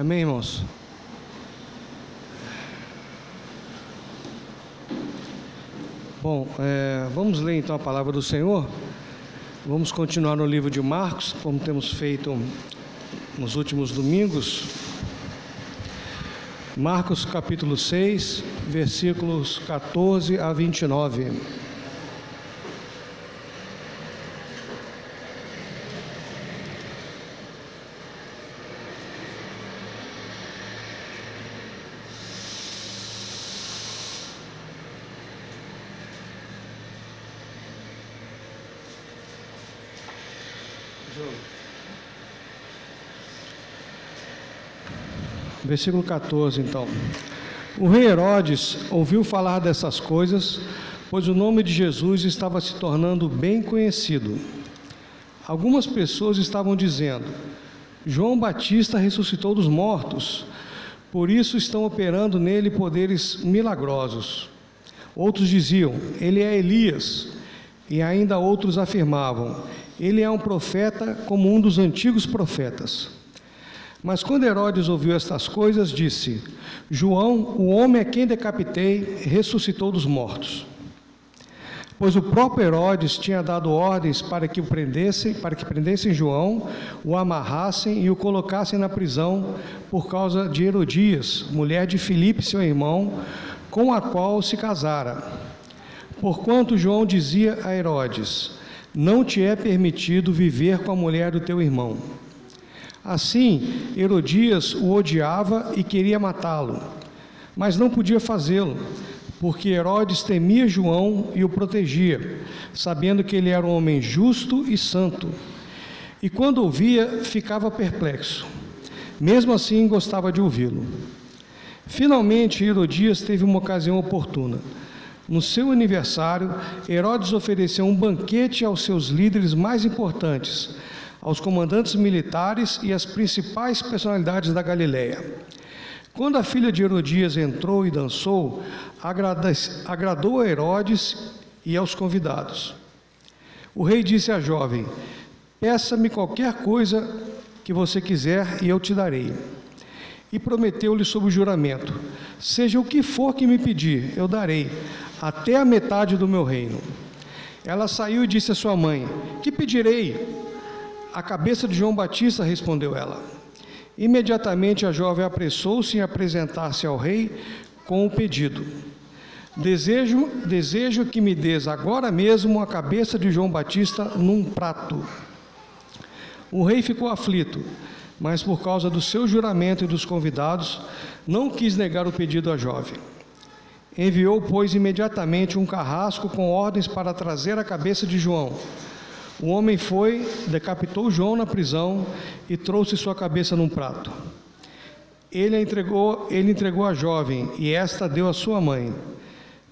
Amém, irmãos? Bom, é, vamos ler então a palavra do Senhor. Vamos continuar no livro de Marcos, como temos feito nos últimos domingos. Marcos capítulo 6, versículos 14 a 29. Versículo 14, então. O rei Herodes ouviu falar dessas coisas, pois o nome de Jesus estava se tornando bem conhecido. Algumas pessoas estavam dizendo: João Batista ressuscitou dos mortos, por isso estão operando nele poderes milagrosos. Outros diziam: Ele é Elias. E ainda outros afirmavam: Ele é um profeta como um dos antigos profetas. Mas quando Herodes ouviu estas coisas, disse: João, o homem a quem decapitei, ressuscitou dos mortos. Pois o próprio Herodes tinha dado ordens para que o prendessem, para que prendessem João, o amarrassem e o colocassem na prisão por causa de Herodias, mulher de Filipe, seu irmão, com a qual se casara. Porquanto João dizia a Herodes: Não te é permitido viver com a mulher do teu irmão. Assim, Herodias o odiava e queria matá-lo, mas não podia fazê-lo, porque Herodes temia João e o protegia, sabendo que ele era um homem justo e santo. E quando ouvia, ficava perplexo. Mesmo assim, gostava de ouvi-lo. Finalmente, Herodias teve uma ocasião oportuna. No seu aniversário, Herodes ofereceu um banquete aos seus líderes mais importantes aos comandantes militares e às principais personalidades da Galiléia. Quando a filha de Herodias entrou e dançou, agradou a Herodes e aos convidados. O rei disse à jovem: Peça-me qualquer coisa que você quiser e eu te darei. E prometeu-lhe sob o juramento: Seja o que for que me pedir, eu darei, até a metade do meu reino. Ela saiu e disse à sua mãe: Que pedirei? A cabeça de João Batista, respondeu ela. Imediatamente a jovem apressou-se em apresentar-se ao rei com o pedido: Desejo, desejo que me des agora mesmo a cabeça de João Batista num prato. O rei ficou aflito, mas por causa do seu juramento e dos convidados, não quis negar o pedido à jovem. Enviou, pois, imediatamente um carrasco com ordens para trazer a cabeça de João. O homem foi, decapitou João na prisão e trouxe sua cabeça num prato. Ele entregou, ele entregou a jovem e esta deu a sua mãe.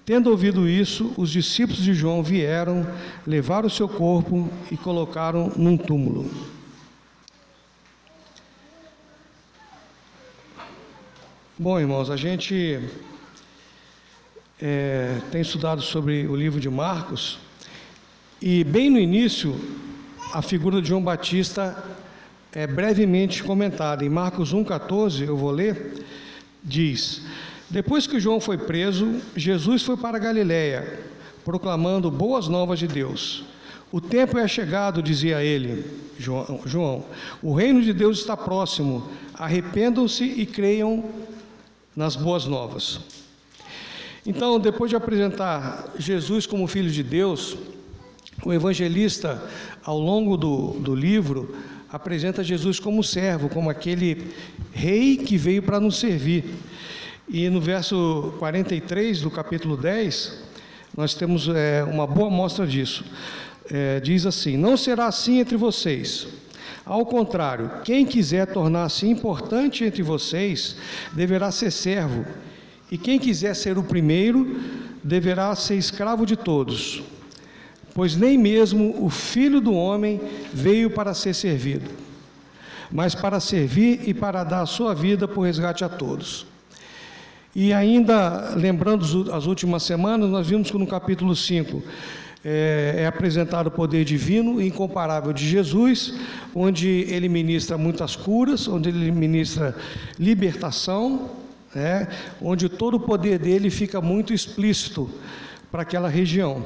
Tendo ouvido isso, os discípulos de João vieram, levaram seu corpo e colocaram num túmulo. Bom, irmãos, a gente é, tem estudado sobre o livro de Marcos e bem no início, a figura de João Batista é brevemente comentada. Em Marcos 1,14, eu vou ler, diz: Depois que João foi preso, Jesus foi para Galiléia, proclamando boas novas de Deus. O tempo é chegado, dizia ele, João, João. O reino de Deus está próximo. Arrependam-se e creiam nas boas novas. Então, depois de apresentar Jesus como Filho de Deus, o evangelista, ao longo do, do livro, apresenta Jesus como servo, como aquele rei que veio para nos servir. E no verso 43 do capítulo 10, nós temos é, uma boa mostra disso. É, diz assim: Não será assim entre vocês. Ao contrário, quem quiser tornar-se importante entre vocês, deverá ser servo. E quem quiser ser o primeiro, deverá ser escravo de todos pois nem mesmo o filho do homem veio para ser servido, mas para servir e para dar a sua vida por resgate a todos. E ainda, lembrando as últimas semanas, nós vimos que no capítulo 5, é, é, apresentado o poder divino incomparável de Jesus, onde ele ministra muitas curas, onde ele ministra libertação, né, onde todo o poder dele fica muito explícito para aquela região.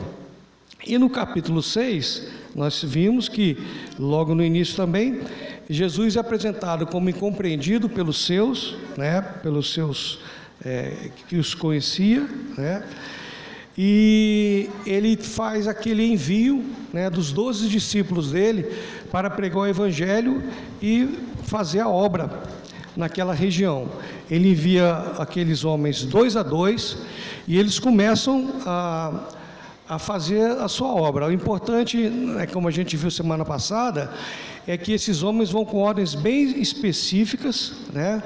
E no capítulo 6, nós vimos que, logo no início também, Jesus é apresentado como incompreendido pelos seus, né, pelos seus é, que os conhecia, né, e ele faz aquele envio né, dos doze discípulos dele para pregar o evangelho e fazer a obra naquela região. Ele envia aqueles homens dois a dois e eles começam a, a fazer a sua obra. O importante, é como a gente viu semana passada, é que esses homens vão com ordens bem específicas, né?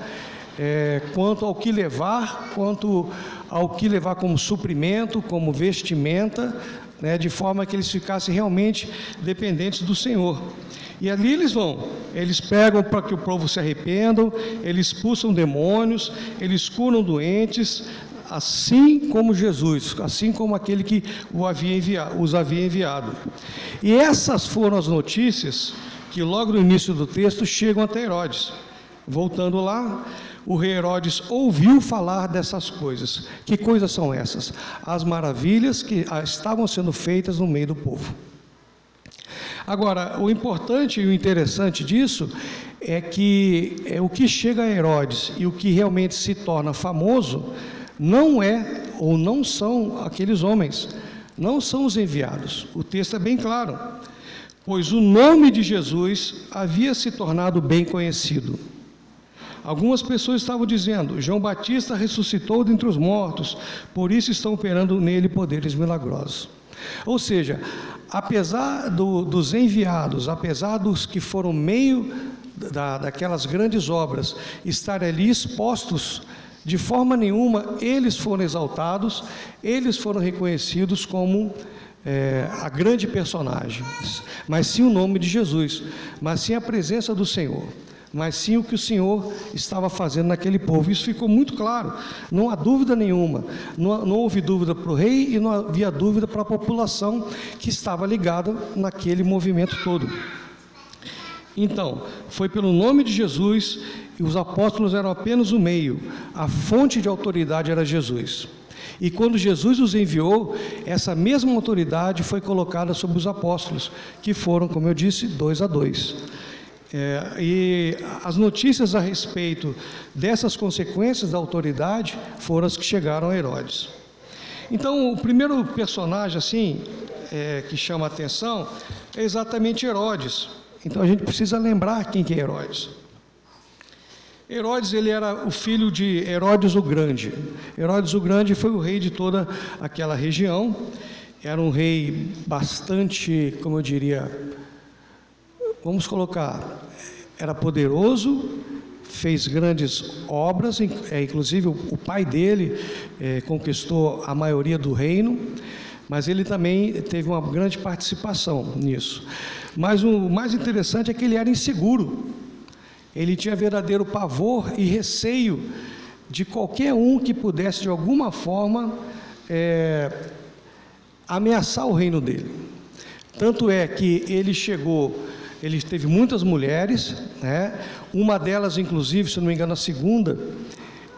É, quanto ao que levar, quanto ao que levar como suprimento, como vestimenta, né, de forma que eles ficassem realmente dependentes do Senhor. E ali eles vão, eles pegam para que o povo se arrependam, eles expulsam demônios, eles curam doentes, assim como Jesus, assim como aquele que havia enviado, os havia enviado. E essas foram as notícias que logo no início do texto chegam até Herodes. Voltando lá, o rei Herodes ouviu falar dessas coisas. Que coisas são essas? As maravilhas que ah, estavam sendo feitas no meio do povo. Agora, o importante e o interessante disso é que é, o que chega a Herodes e o que realmente se torna famoso não é ou não são aqueles homens, não são os enviados. O texto é bem claro. Pois o nome de Jesus havia se tornado bem conhecido. Algumas pessoas estavam dizendo: João Batista ressuscitou dentre os mortos, por isso estão operando nele poderes milagrosos. Ou seja, apesar do, dos enviados, apesar dos que foram meio da, daquelas grandes obras estarem ali expostos, de forma nenhuma eles foram exaltados, eles foram reconhecidos como é, a grande personagem, mas sim o nome de Jesus, mas sim a presença do Senhor mas sim o que o Senhor estava fazendo naquele povo. Isso ficou muito claro, não há dúvida nenhuma. Não, não houve dúvida para o rei e não havia dúvida para a população que estava ligada naquele movimento todo. Então, foi pelo nome de Jesus e os apóstolos eram apenas o meio, a fonte de autoridade era Jesus. E quando Jesus os enviou, essa mesma autoridade foi colocada sobre os apóstolos, que foram, como eu disse, dois a dois. É, e as notícias a respeito dessas consequências da autoridade foram as que chegaram a Herodes. Então, o primeiro personagem assim é, que chama a atenção é exatamente Herodes. Então, a gente precisa lembrar quem que é Herodes. Herodes ele era o filho de Herodes o Grande. Herodes o Grande foi o rei de toda aquela região. Era um rei bastante, como eu diria, vamos colocar, era poderoso, fez grandes obras, é, inclusive o pai dele é, conquistou a maioria do reino, mas ele também teve uma grande participação nisso. Mas o mais interessante é que ele era inseguro, ele tinha verdadeiro pavor e receio de qualquer um que pudesse de alguma forma é, ameaçar o reino dele. Tanto é que ele chegou ele teve muitas mulheres, né? uma delas, inclusive, se não me engano, a segunda.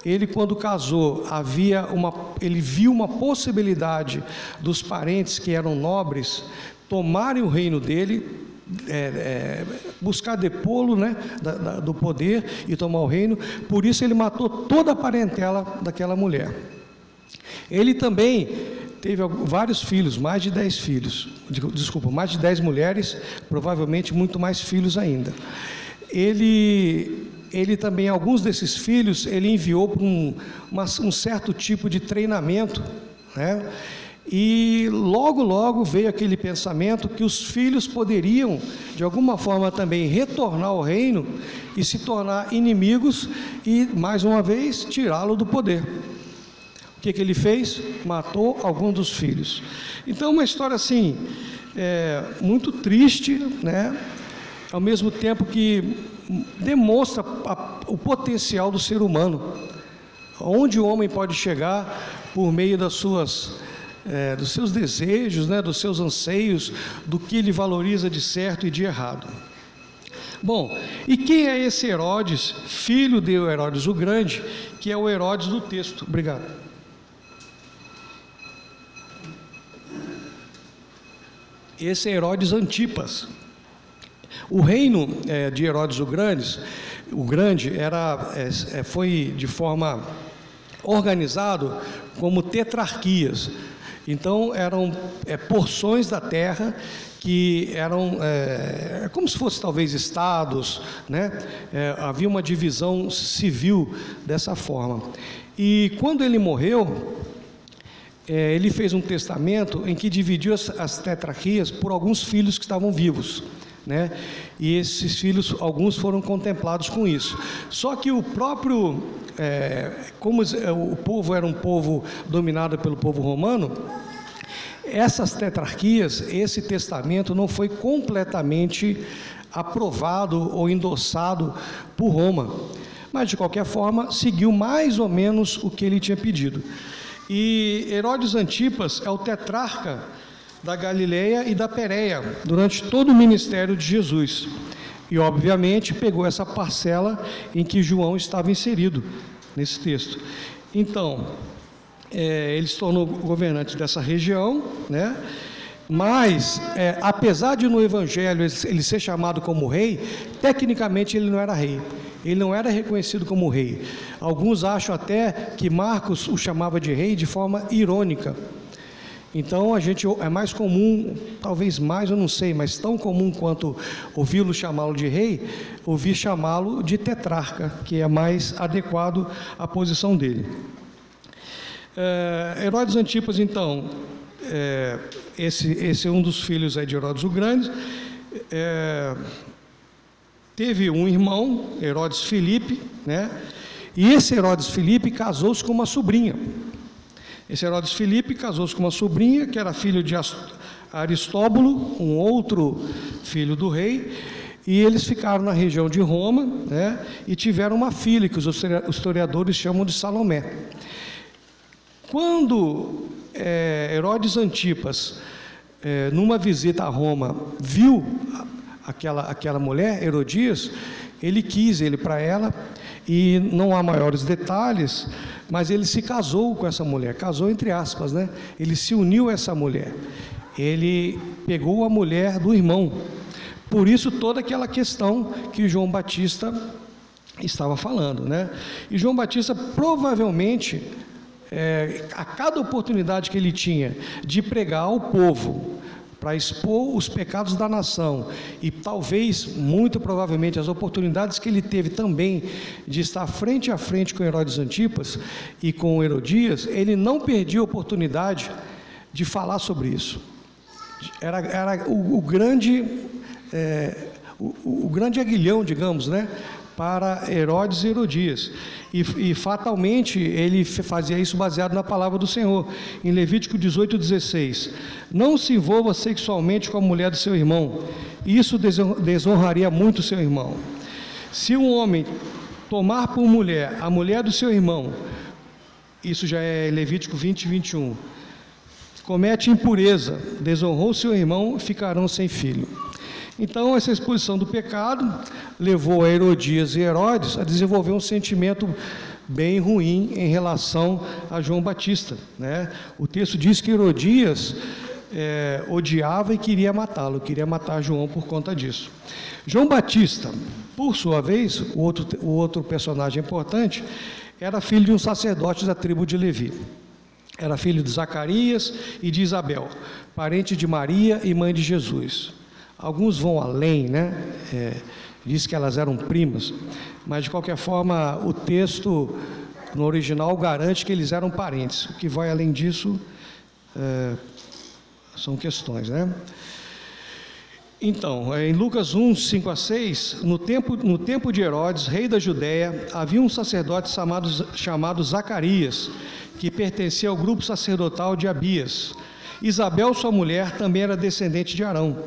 Ele, quando casou, havia uma, ele viu uma possibilidade dos parentes que eram nobres tomarem o reino dele, é, é, buscar depô-lo né, da, da, do poder e tomar o reino. Por isso ele matou toda a parentela daquela mulher. Ele também teve vários filhos, mais de dez filhos, desculpa, mais de dez mulheres, provavelmente muito mais filhos ainda. Ele, ele também, alguns desses filhos, ele enviou para um, uma, um certo tipo de treinamento, né? E logo, logo veio aquele pensamento que os filhos poderiam, de alguma forma também, retornar ao reino e se tornar inimigos e, mais uma vez, tirá-lo do poder. O que, que ele fez? Matou algum dos filhos. Então, uma história assim, é, muito triste, né? Ao mesmo tempo que demonstra a, o potencial do ser humano, onde o homem pode chegar por meio das suas é, dos seus desejos, né, dos seus anseios, do que ele valoriza de certo e de errado. Bom, e quem é esse Herodes, filho de Herodes o Grande, que é o Herodes do texto? Obrigado. Esse é Herodes Antipas. O reino é, de Herodes o Grande, o Grande era, é, é, foi de forma organizado como tetrarquias. Então eram é, porções da terra que eram é, como se fossem talvez estados, né? É, havia uma divisão civil dessa forma. E quando ele morreu, é, ele fez um testamento em que dividiu as, as tetrarquias por alguns filhos que estavam vivos. Né? E esses filhos, alguns foram contemplados com isso. Só que o próprio, é, como o povo era um povo dominado pelo povo romano, essas tetrarquias, esse testamento não foi completamente aprovado ou endossado por Roma, mas de qualquer forma seguiu mais ou menos o que ele tinha pedido. E Herodes Antipas é o tetrarca da Galileia e da Pérea durante todo o ministério de Jesus. E obviamente pegou essa parcela em que João estava inserido nesse texto. Então, é, ele se tornou governante dessa região, né? Mas, é, apesar de no Evangelho ele ser chamado como rei, tecnicamente ele não era rei. Ele não era reconhecido como rei. Alguns acham até que Marcos o chamava de rei de forma irônica. Então a gente é mais comum, talvez mais, eu não sei, mas tão comum quanto ouvi-lo chamá-lo de rei, ouvir chamá-lo de tetrarca, que é mais adequado à posição dele. É, Herodes Antipas, então, é, esse, esse é um dos filhos aí de Herodes o Grande, é, teve um irmão, Herodes Filipe, né? E esse Herodes Filipe casou-se com uma sobrinha. Esse Herodes Filipe casou-se com uma sobrinha que era filho de Aristóbulo, um outro filho do rei, e eles ficaram na região de Roma, né? E tiveram uma filha que os historiadores chamam de Salomé. Quando é, Herodes Antipas, é, numa visita a Roma, viu aquela, aquela mulher, Herodias, ele quis ele para ela, e não há maiores detalhes, mas ele se casou com essa mulher, casou entre aspas, né? Ele se uniu a essa mulher. Ele pegou a mulher do irmão. Por isso toda aquela questão que João Batista estava falando, né? E João Batista provavelmente é, a cada oportunidade que ele tinha de pregar ao povo, para expor os pecados da nação e talvez, muito provavelmente, as oportunidades que ele teve também de estar frente a frente com Herodes Antipas e com Herodias, ele não perdia a oportunidade de falar sobre isso. Era, era o, o grande, é, o, o grande aguilhão, digamos, né, para Herodes e Herodias. E, e, fatalmente ele fazia isso baseado na palavra do Senhor. Em Levítico 18, 16: Não se envolva sexualmente com a mulher do seu irmão, isso desonraria muito seu irmão. Se um homem tomar por mulher a mulher do seu irmão, isso já é Levítico 20, 21, comete impureza, desonrou seu irmão, ficarão sem filho. Então, essa exposição do pecado levou a Herodias e Herodes a desenvolver um sentimento bem ruim em relação a João Batista. Né? O texto diz que Herodias é, odiava e queria matá-lo, queria matar João por conta disso. João Batista, por sua vez, o outro, o outro personagem importante, era filho de um sacerdote da tribo de Levi. Era filho de Zacarias e de Isabel, parente de Maria e mãe de Jesus. Alguns vão além, né? É, diz que elas eram primas, mas de qualquer forma o texto no original garante que eles eram parentes. O que vai além disso é, são questões, né? Então, em Lucas 1, 5 a 6, no tempo, no tempo de Herodes, rei da Judéia, havia um sacerdote chamado, chamado Zacarias, que pertencia ao grupo sacerdotal de Abias. Isabel, sua mulher, também era descendente de Arão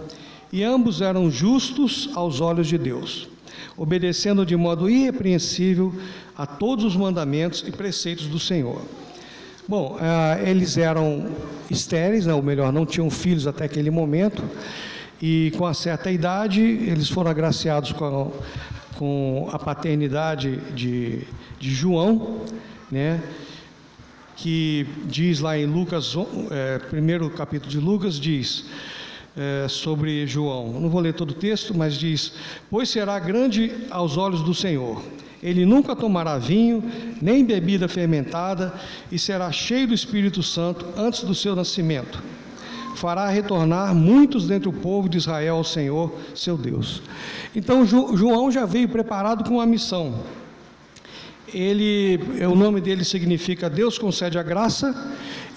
e ambos eram justos aos olhos de Deus, obedecendo de modo irrepreensível a todos os mandamentos e preceitos do Senhor. Bom, uh, eles eram estéreis, né, ou melhor, não tinham filhos até aquele momento, e com a certa idade eles foram agraciados com a, com a paternidade de, de João, né? que diz lá em Lucas, é, primeiro capítulo de Lucas, diz é, sobre João. Não vou ler todo o texto, mas diz: Pois será grande aos olhos do Senhor. Ele nunca tomará vinho, nem bebida fermentada, e será cheio do Espírito Santo antes do seu nascimento. Fará retornar muitos dentre o povo de Israel ao Senhor, seu Deus. Então João já veio preparado com uma missão ele, o nome dele significa Deus concede a graça,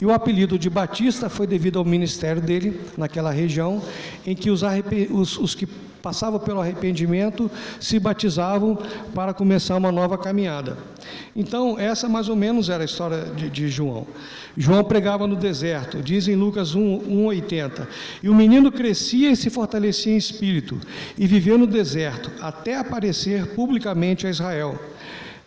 e o apelido de Batista foi devido ao ministério dele naquela região, em que os, os, os que passavam pelo arrependimento se batizavam para começar uma nova caminhada. Então, essa mais ou menos era a história de, de João. João pregava no deserto, diz em Lucas 1,80: E o menino crescia e se fortalecia em espírito, e viveu no deserto, até aparecer publicamente a Israel.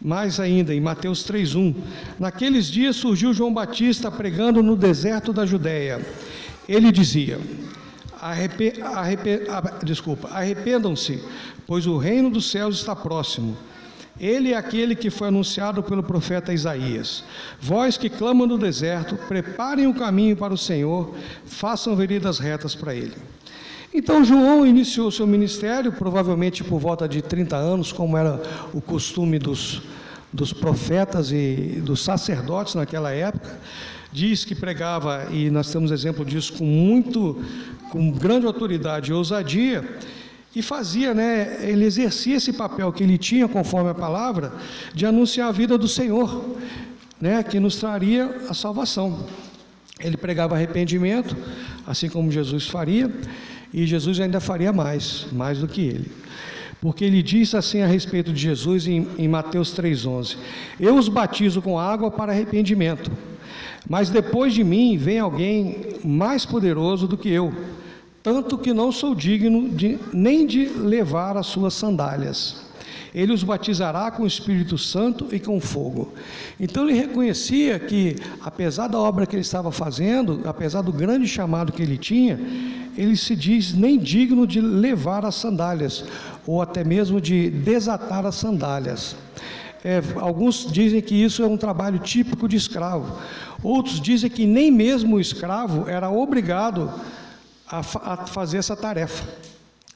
Mais ainda, em Mateus 3:1, naqueles dias surgiu João Batista pregando no deserto da Judéia. Ele dizia: arrepe, arrepe, desculpa, arrependam-se, pois o reino dos céus está próximo. Ele é aquele que foi anunciado pelo profeta Isaías. Vós que clamam no deserto, preparem o caminho para o Senhor, façam veredas retas para ele. Então João iniciou seu ministério, provavelmente por volta de 30 anos, como era o costume dos, dos profetas e dos sacerdotes naquela época. Diz que pregava, e nós temos exemplo disso com muito, com grande autoridade e ousadia, e fazia, né, ele exercia esse papel que ele tinha conforme a palavra, de anunciar a vida do Senhor, né, que nos traria a salvação. Ele pregava arrependimento, assim como Jesus faria, e Jesus ainda faria mais, mais do que ele. Porque ele disse assim a respeito de Jesus em, em Mateus 3,11: Eu os batizo com água para arrependimento, mas depois de mim vem alguém mais poderoso do que eu, tanto que não sou digno de, nem de levar as suas sandálias ele os batizará com o Espírito Santo e com fogo. Então ele reconhecia que, apesar da obra que ele estava fazendo, apesar do grande chamado que ele tinha, ele se diz nem digno de levar as sandálias, ou até mesmo de desatar as sandálias. É, alguns dizem que isso é um trabalho típico de escravo, outros dizem que nem mesmo o escravo era obrigado a, a fazer essa tarefa.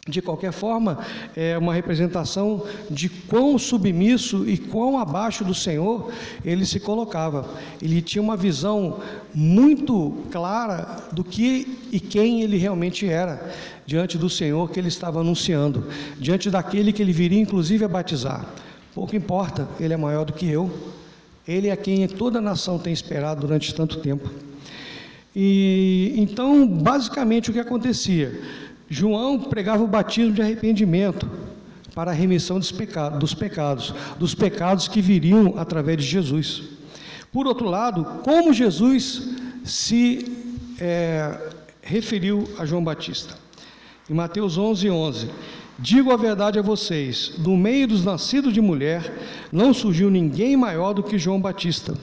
De qualquer forma, é uma representação de quão submisso e quão abaixo do Senhor ele se colocava. Ele tinha uma visão muito clara do que e quem ele realmente era diante do Senhor que ele estava anunciando, diante daquele que ele viria inclusive a batizar. Pouco importa, ele é maior do que eu. Ele é quem toda a nação tem esperado durante tanto tempo. E então, basicamente o que acontecia? João pregava o batismo de arrependimento para a remissão dos, pecados, dos pecados, dos pecados que viriam através de Jesus. Por outro lado, como Jesus se é, referiu a João Batista? Em Mateus 11, 11, Digo a verdade a vocês: do meio dos nascidos de mulher, não surgiu ninguém maior do que João Batista.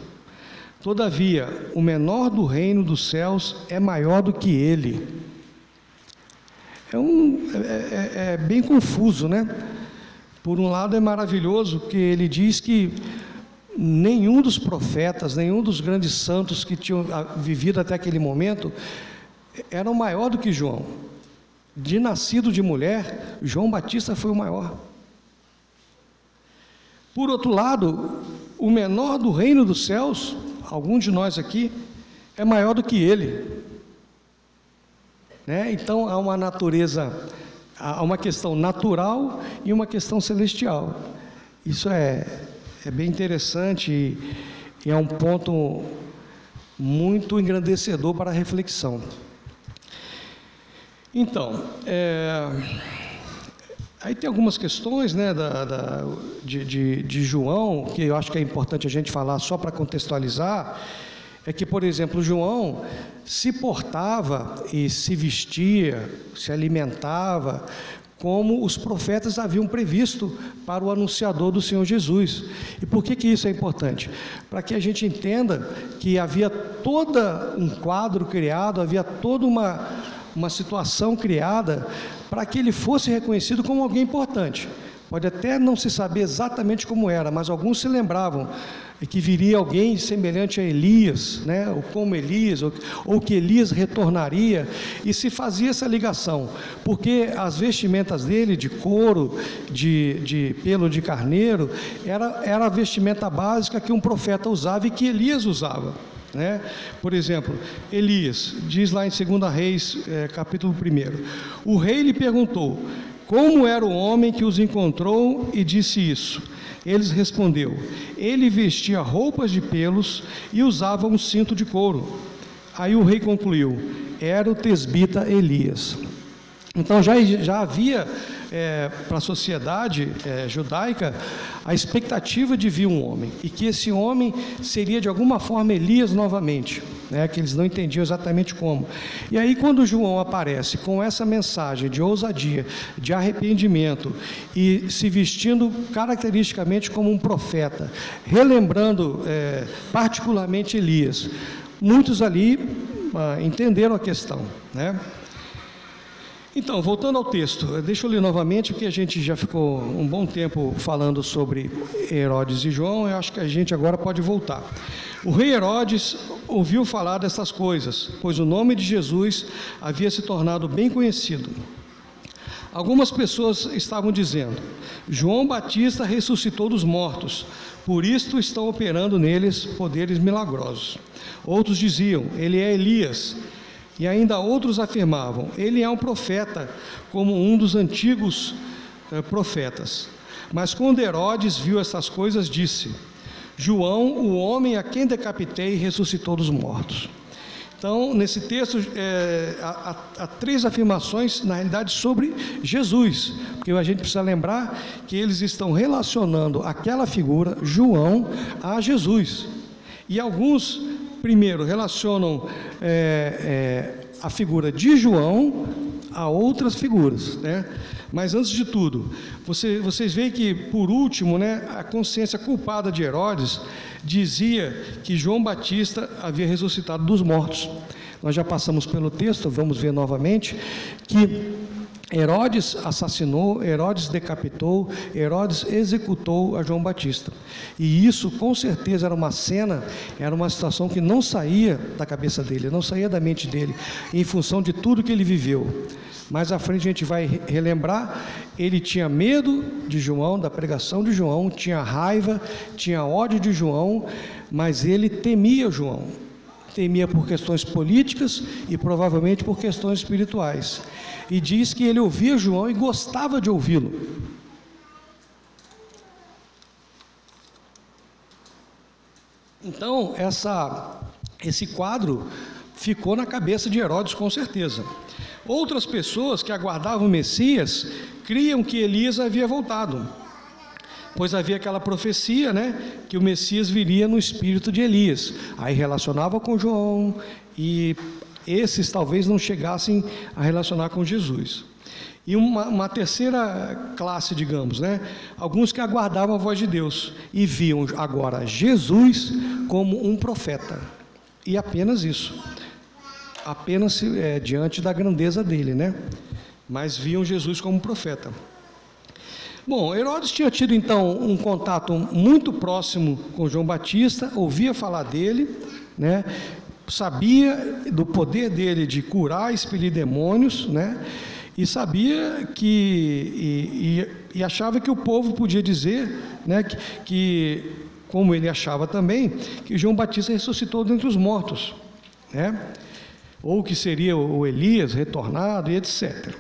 Todavia, o menor do reino dos céus é maior do que ele é, um, é, é, é bem confuso, né? Por um lado é maravilhoso que ele diz que nenhum dos profetas, nenhum dos grandes santos que tinham ah, vivido até aquele momento era maior do que João. De nascido de mulher, João Batista foi o maior. Por outro lado, o menor do reino dos céus, algum de nós aqui, é maior do que ele. Né? Então há uma natureza, há uma questão natural e uma questão celestial. Isso é, é bem interessante e, é um ponto muito engrandecedor para a reflexão. Então, é, aí tem algumas questões né, da, da de, de, de João, que eu acho que é importante a gente falar só para contextualizar é que, por exemplo, João se portava e se vestia, se alimentava como os profetas haviam previsto para o anunciador do Senhor Jesus. E por que, que isso é importante? Para que a gente entenda que havia todo um quadro criado, havia toda uma, uma situação criada para que ele fosse reconhecido como alguém importante. Pode até não se saber exatamente como era, mas alguns se lembravam que viria alguém semelhante a Elias, né? ou como Elias, ou, que Elias retornaria, e se fazia essa ligação, porque as vestimentas dele, de couro, de, de pelo de carneiro, era, era a vestimenta básica que um profeta usava e que Elias usava. Né? Por exemplo, Elias, diz lá em 2 Reis, é, capítulo 1: O rei lhe perguntou: como era o homem que os encontrou e disse isso? Eles respondeu: Ele vestia roupas de pelos e usava um cinto de couro. Aí o rei concluiu: Era o tesbita Elias. Então já, já havia é, para a sociedade é, judaica a expectativa de vir um homem e que esse homem seria de alguma forma Elias novamente, né, que eles não entendiam exatamente como. E aí, quando João aparece com essa mensagem de ousadia, de arrependimento e se vestindo caracteristicamente como um profeta, relembrando é, particularmente Elias, muitos ali ah, entenderam a questão, né? Então, voltando ao texto, deixa eu ler novamente, porque a gente já ficou um bom tempo falando sobre Herodes e João, eu acho que a gente agora pode voltar. O rei Herodes ouviu falar dessas coisas, pois o nome de Jesus havia se tornado bem conhecido. Algumas pessoas estavam dizendo: João Batista ressuscitou dos mortos, por isto estão operando neles poderes milagrosos. Outros diziam: Ele é Elias. E ainda outros afirmavam: ele é um profeta, como um dos antigos eh, profetas. Mas quando Herodes viu essas coisas, disse: João, o homem a quem decapitei, ressuscitou dos mortos. Então, nesse texto, é, há, há, três afirmações, na realidade, sobre Jesus, porque a gente precisa lembrar que eles estão relacionando aquela figura, João, a Jesus. E alguns primeiro, relacionam é, é, a figura de João a outras figuras, né? Mas antes de tudo, você, vocês veem que, por último, né, a consciência culpada de Herodes dizia que João Batista havia ressuscitado dos mortos. Nós já passamos pelo texto, vamos ver novamente, que Herodes assassinou, Herodes decapitou, Herodes executou a João Batista. E isso, com certeza, era uma cena, era uma situação que não saía da cabeça dele, não saía da mente dele, em função de tudo que ele viveu. Mais à frente a gente vai relembrar, ele tinha medo de João, da pregação de João, tinha raiva, tinha ódio de João, mas ele temia João. Temia por questões políticas e provavelmente por questões espirituais e diz que ele ouvia João e gostava de ouvi-lo. Então, essa, esse quadro ficou na cabeça de Herodes com certeza. Outras pessoas que aguardavam o Messias criam que Elias havia voltado, pois havia aquela profecia, né, que o Messias viria no espírito de Elias. Aí relacionava com João e esses talvez não chegassem a relacionar com Jesus. E uma, uma, terceira classe, digamos, né? Alguns que aguardavam a voz de Deus e viam agora Jesus como um profeta. E apenas isso. Apenas é, diante da grandeza dele, né? Mas viam Jesus como profeta. Bom, Herodes tinha tido então um contato muito próximo com João Batista, ouvia falar dele, né? Sabia do poder dele de curar, expelir demônios, né? E sabia que e, e, e achava que o povo podia dizer, né? Que, que, como ele achava também, que João Batista ressuscitou dentre os mortos, né? Ou que seria o Elias retornado e etc.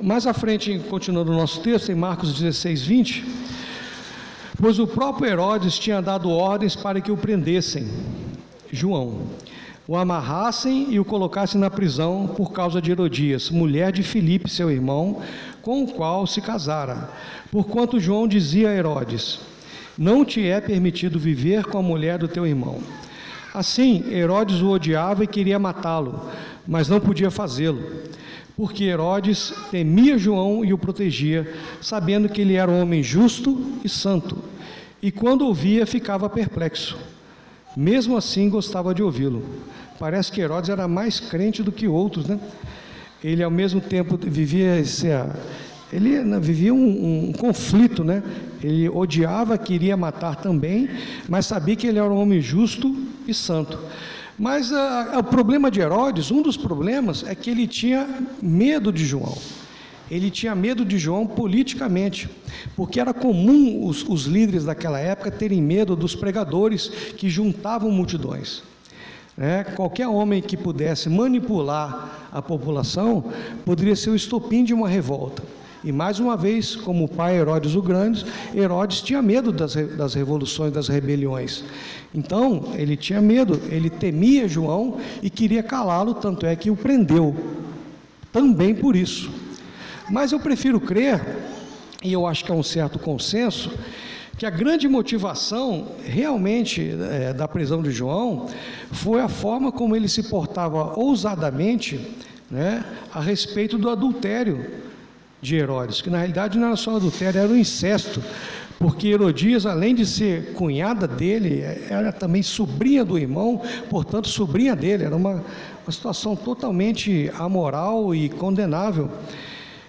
Mais à frente, continuando o nosso texto, em Marcos 16, 20, pois o próprio Herodes tinha dado ordens para que o prendessem João, o amarrassem e o colocassem na prisão por causa de Herodias, mulher de Filipe, seu irmão, com o qual se casara. Porquanto João dizia a Herodes: Não te é permitido viver com a mulher do teu irmão. Assim, Herodes o odiava e queria matá-lo, mas não podia fazê-lo, porque Herodes temia João e o protegia, sabendo que ele era um homem justo e santo, e quando ouvia ficava perplexo. Mesmo assim, gostava de ouvi-lo. Parece que Herodes era mais crente do que outros, né? Ele ao mesmo tempo vivia esse, ele né, vivia um, um, conflito, né? Ele odiava, queria matar também, mas sabia que ele era um homem justo e santo. Mas a, a, o problema de Herodes, um dos problemas, é que ele tinha medo de João. Ele tinha medo de João politicamente, porque era comum os, os líderes daquela época terem medo dos pregadores que juntavam multidões. É, qualquer homem que pudesse manipular a população poderia ser o estopim de uma revolta. E mais uma vez, como o pai Herodes o Grande, Herodes tinha medo das, das revoluções, das rebeliões. Então, ele tinha medo, ele temia João e queria calá-lo, tanto é que o prendeu. Também por isso. Mas eu prefiro crer, e eu acho que é um certo consenso, que a grande motivação realmente é, da prisão de João foi a forma como ele se portava ousadamente né, a respeito do adultério de Herodes, que na realidade não era só adultério, era um incesto, porque Herodias, além de ser cunhada dele, era também sobrinha do irmão, portanto, sobrinha dele, era uma, uma situação totalmente amoral e condenável.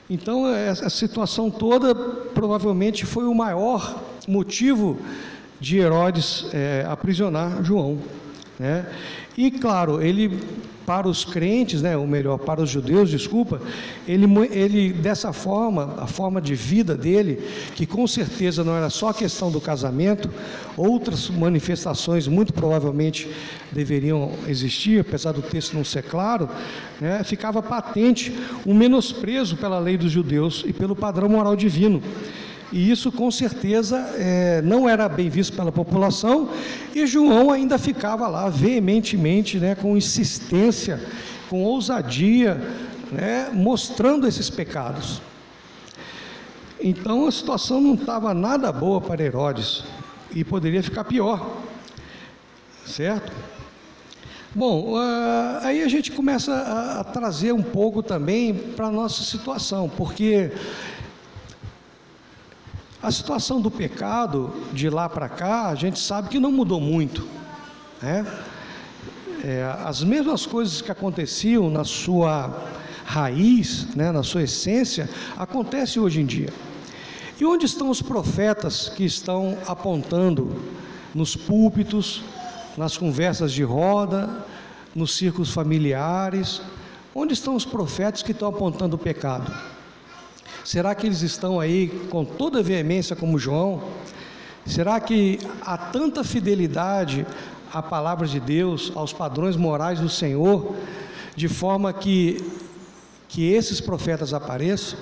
Então, essa situação toda provavelmente foi o maior motivo de Herodes é, aprisionar João. Né? E claro, ele para os crentes, né, ou melhor, para os judeus, desculpa, ele, ele dessa forma, a forma de vida dele, que com certeza não era só a questão do casamento, outras manifestações muito provavelmente deveriam existir, apesar do texto não ser claro, né, ficava patente o menosprezo pela lei dos judeus e pelo padrão moral divino. E isso com certeza é, não era bem visto pela população, e João ainda ficava lá veementemente, né, com insistência, com ousadia, né, mostrando esses pecados. Então a situação não estava nada boa para Herodes, e poderia ficar pior, certo? Bom, uh, aí a gente começa a, a trazer um pouco também para a nossa situação, porque a situação do pecado de lá para cá, a gente sabe que não mudou muito. Né? É, as mesmas coisas que aconteciam na sua raiz, né, na sua essência, acontecem hoje em dia. E onde estão os profetas que estão apontando nos púlpitos, nas conversas de roda, nos círculos familiares? Onde estão os profetas que estão apontando o pecado? Será que eles estão aí com toda veemência como João? Será que há tanta fidelidade à palavra de Deus, aos padrões morais do Senhor, de forma que, que esses profetas apareçam,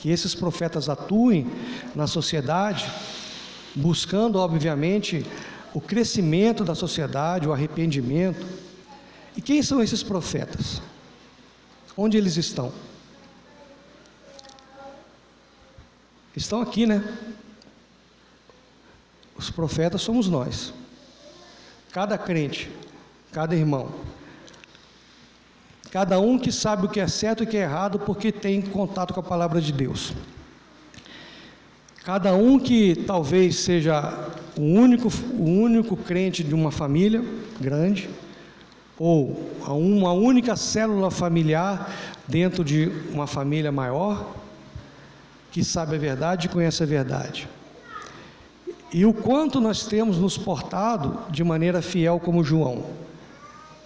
que esses profetas atuem na sociedade, buscando, obviamente, o crescimento da sociedade, o arrependimento? E quem são esses profetas? Onde eles estão? Estão aqui, né? Os profetas somos nós. Cada crente, cada irmão. Cada um que sabe o que é certo e o que é errado porque tem contato com a palavra de Deus. Cada um que talvez seja o único, o único crente de uma família grande, ou uma única célula familiar dentro de uma família maior, que sabe a verdade e conhece a verdade. E o quanto nós temos nos portado de maneira fiel como João.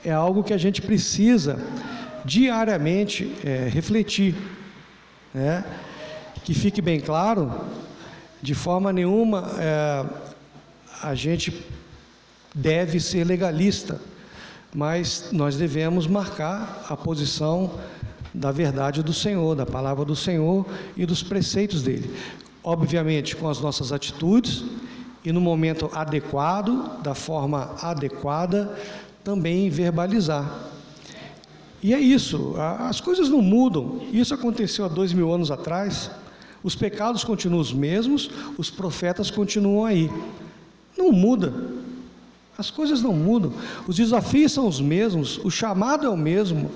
É algo que a gente precisa diariamente é, refletir. Né? Que fique bem claro, de forma nenhuma é, a gente deve ser legalista, mas nós devemos marcar a posição da verdade do Senhor, da palavra do Senhor e dos preceitos dele. Obviamente, com as nossas atitudes e no momento adequado, da forma adequada, também verbalizar. E é isso, as coisas não mudam. Isso aconteceu há dois mil anos atrás. Os pecados continuam os mesmos, os profetas continuam aí. Não muda. As coisas não mudam, os desafios são os mesmos, o chamado é o mesmo.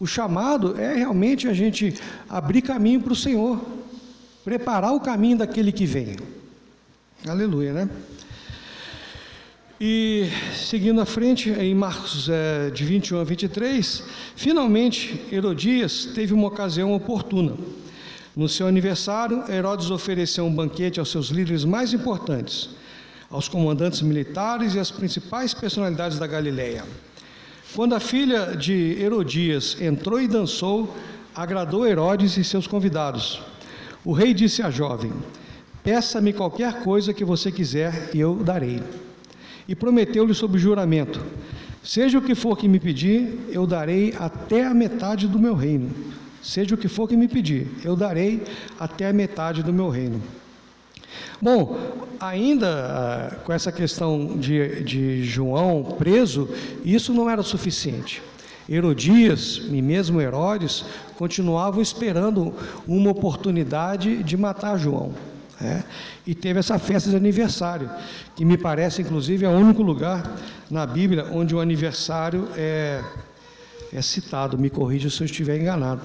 O chamado é realmente a gente abrir caminho para o Senhor, preparar o caminho daquele que vem. Aleluia, né? E seguindo à frente, em Marcos é, de 21 a 23, finalmente Herodias teve uma ocasião oportuna. No seu aniversário, Herodes ofereceu um banquete aos seus líderes mais importantes, aos comandantes militares e às principais personalidades da Galiléia. Quando a filha de Herodias entrou e dançou, agradou Herodes e seus convidados. O rei disse à jovem: Peça-me qualquer coisa que você quiser e eu darei e prometeu-lhe sob juramento: Seja o que for que me pedir, eu darei até a metade do meu reino. Seja o que for que me pedir, eu darei até a metade do meu reino. Bom, ainda ah, com essa questão de, de João preso, isso não era suficiente. Herodias e mesmo Herodes continuavam esperando uma oportunidade de matar João. É, e teve essa festa de aniversário, que me parece, inclusive, é o único lugar na Bíblia onde o aniversário é, é citado. Me corrija se eu estiver enganado.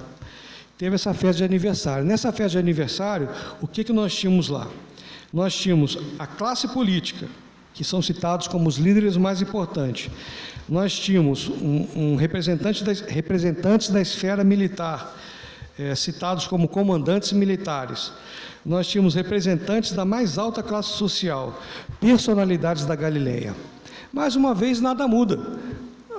Teve essa festa de aniversário. Nessa festa de aniversário, o que, que nós tínhamos lá? Nós tínhamos a classe política, que são citados como os líderes mais importantes. Nós tínhamos um, um representante das, representantes da esfera militar, é, citados como comandantes militares nós tínhamos representantes da mais alta classe social, personalidades da Galileia. Mais uma vez, nada muda.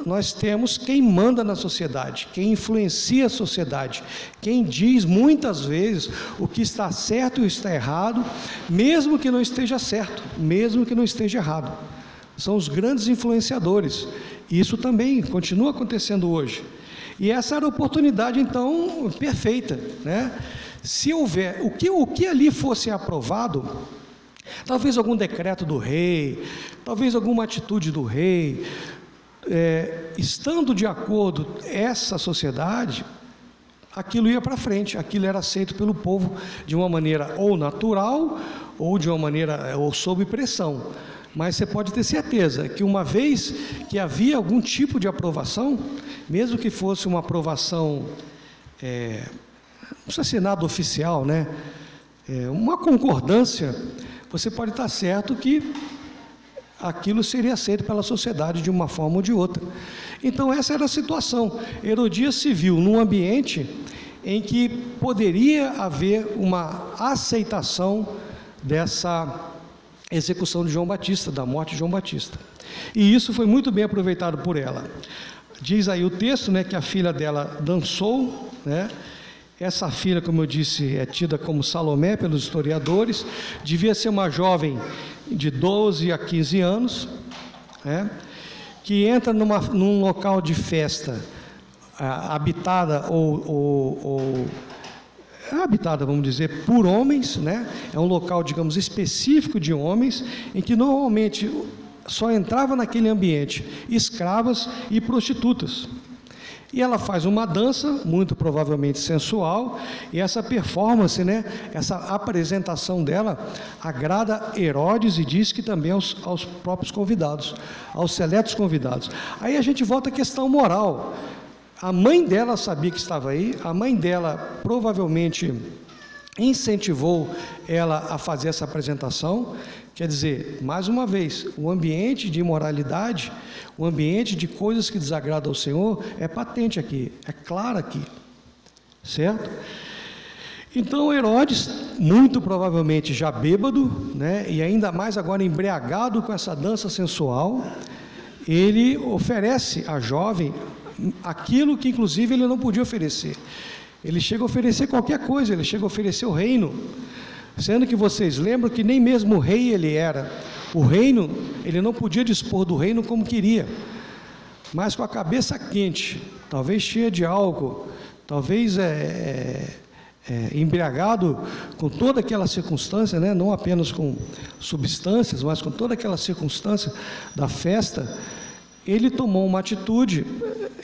Nós temos quem manda na sociedade, quem influencia a sociedade, quem diz muitas vezes o que está certo e está errado, mesmo que não esteja certo, mesmo que não esteja errado. São os grandes influenciadores. Isso também continua acontecendo hoje. E essa era a oportunidade, então, perfeita, né? Se houver, o que, o que ali fosse aprovado, talvez algum decreto do rei, talvez alguma atitude do rei, é, estando de acordo essa sociedade, aquilo ia para frente, aquilo era aceito pelo povo de uma maneira ou natural, ou de uma maneira, ou sob pressão. Mas você pode ter certeza que uma vez que havia algum tipo de aprovação, mesmo que fosse uma aprovação é, não precisa ser nada oficial, né? É, uma concordância, você pode estar certo que aquilo seria aceito pela sociedade de uma forma ou de outra. Então, essa era a situação. Herodias se viu num ambiente em que poderia haver uma aceitação dessa execução de João Batista, da morte de João Batista. E isso foi muito bem aproveitado por ela. Diz aí o texto, né, que a filha dela dançou, né, essa filha, como eu disse, é tida como Salomé pelos historiadores, devia ser uma jovem de 12 a 15 anos, né, que entra numa, num local de festa ah, habitada ou, ou, ou habitada, vamos dizer, por homens, né? É um local, digamos, específico de homens, em que normalmente só entrava naquele ambiente escravas e prostitutas. E ela faz uma dança, muito provavelmente sensual, e essa performance, né, essa apresentação dela, agrada Herodes e diz que também aos, aos próprios convidados, aos seletos convidados. Aí a gente volta à questão moral. A mãe dela sabia que estava aí, a mãe dela provavelmente incentivou ela a fazer essa apresentação. Quer dizer, mais uma vez, o ambiente de imoralidade, o ambiente de coisas que desagradam ao Senhor é patente aqui, é claro aqui, certo? Então Herodes, muito provavelmente já bêbado, né, e ainda mais agora embriagado com essa dança sensual, ele oferece à jovem aquilo que inclusive ele não podia oferecer. Ele chega a oferecer qualquer coisa, ele chega a oferecer o reino. Sendo que vocês lembram que nem mesmo rei ele era. O reino, ele não podia dispor do reino como queria. Mas com a cabeça quente, talvez cheia de álcool, talvez é, é, é, embriagado com toda aquela circunstância, né? não apenas com substâncias, mas com toda aquela circunstância da festa, ele tomou uma atitude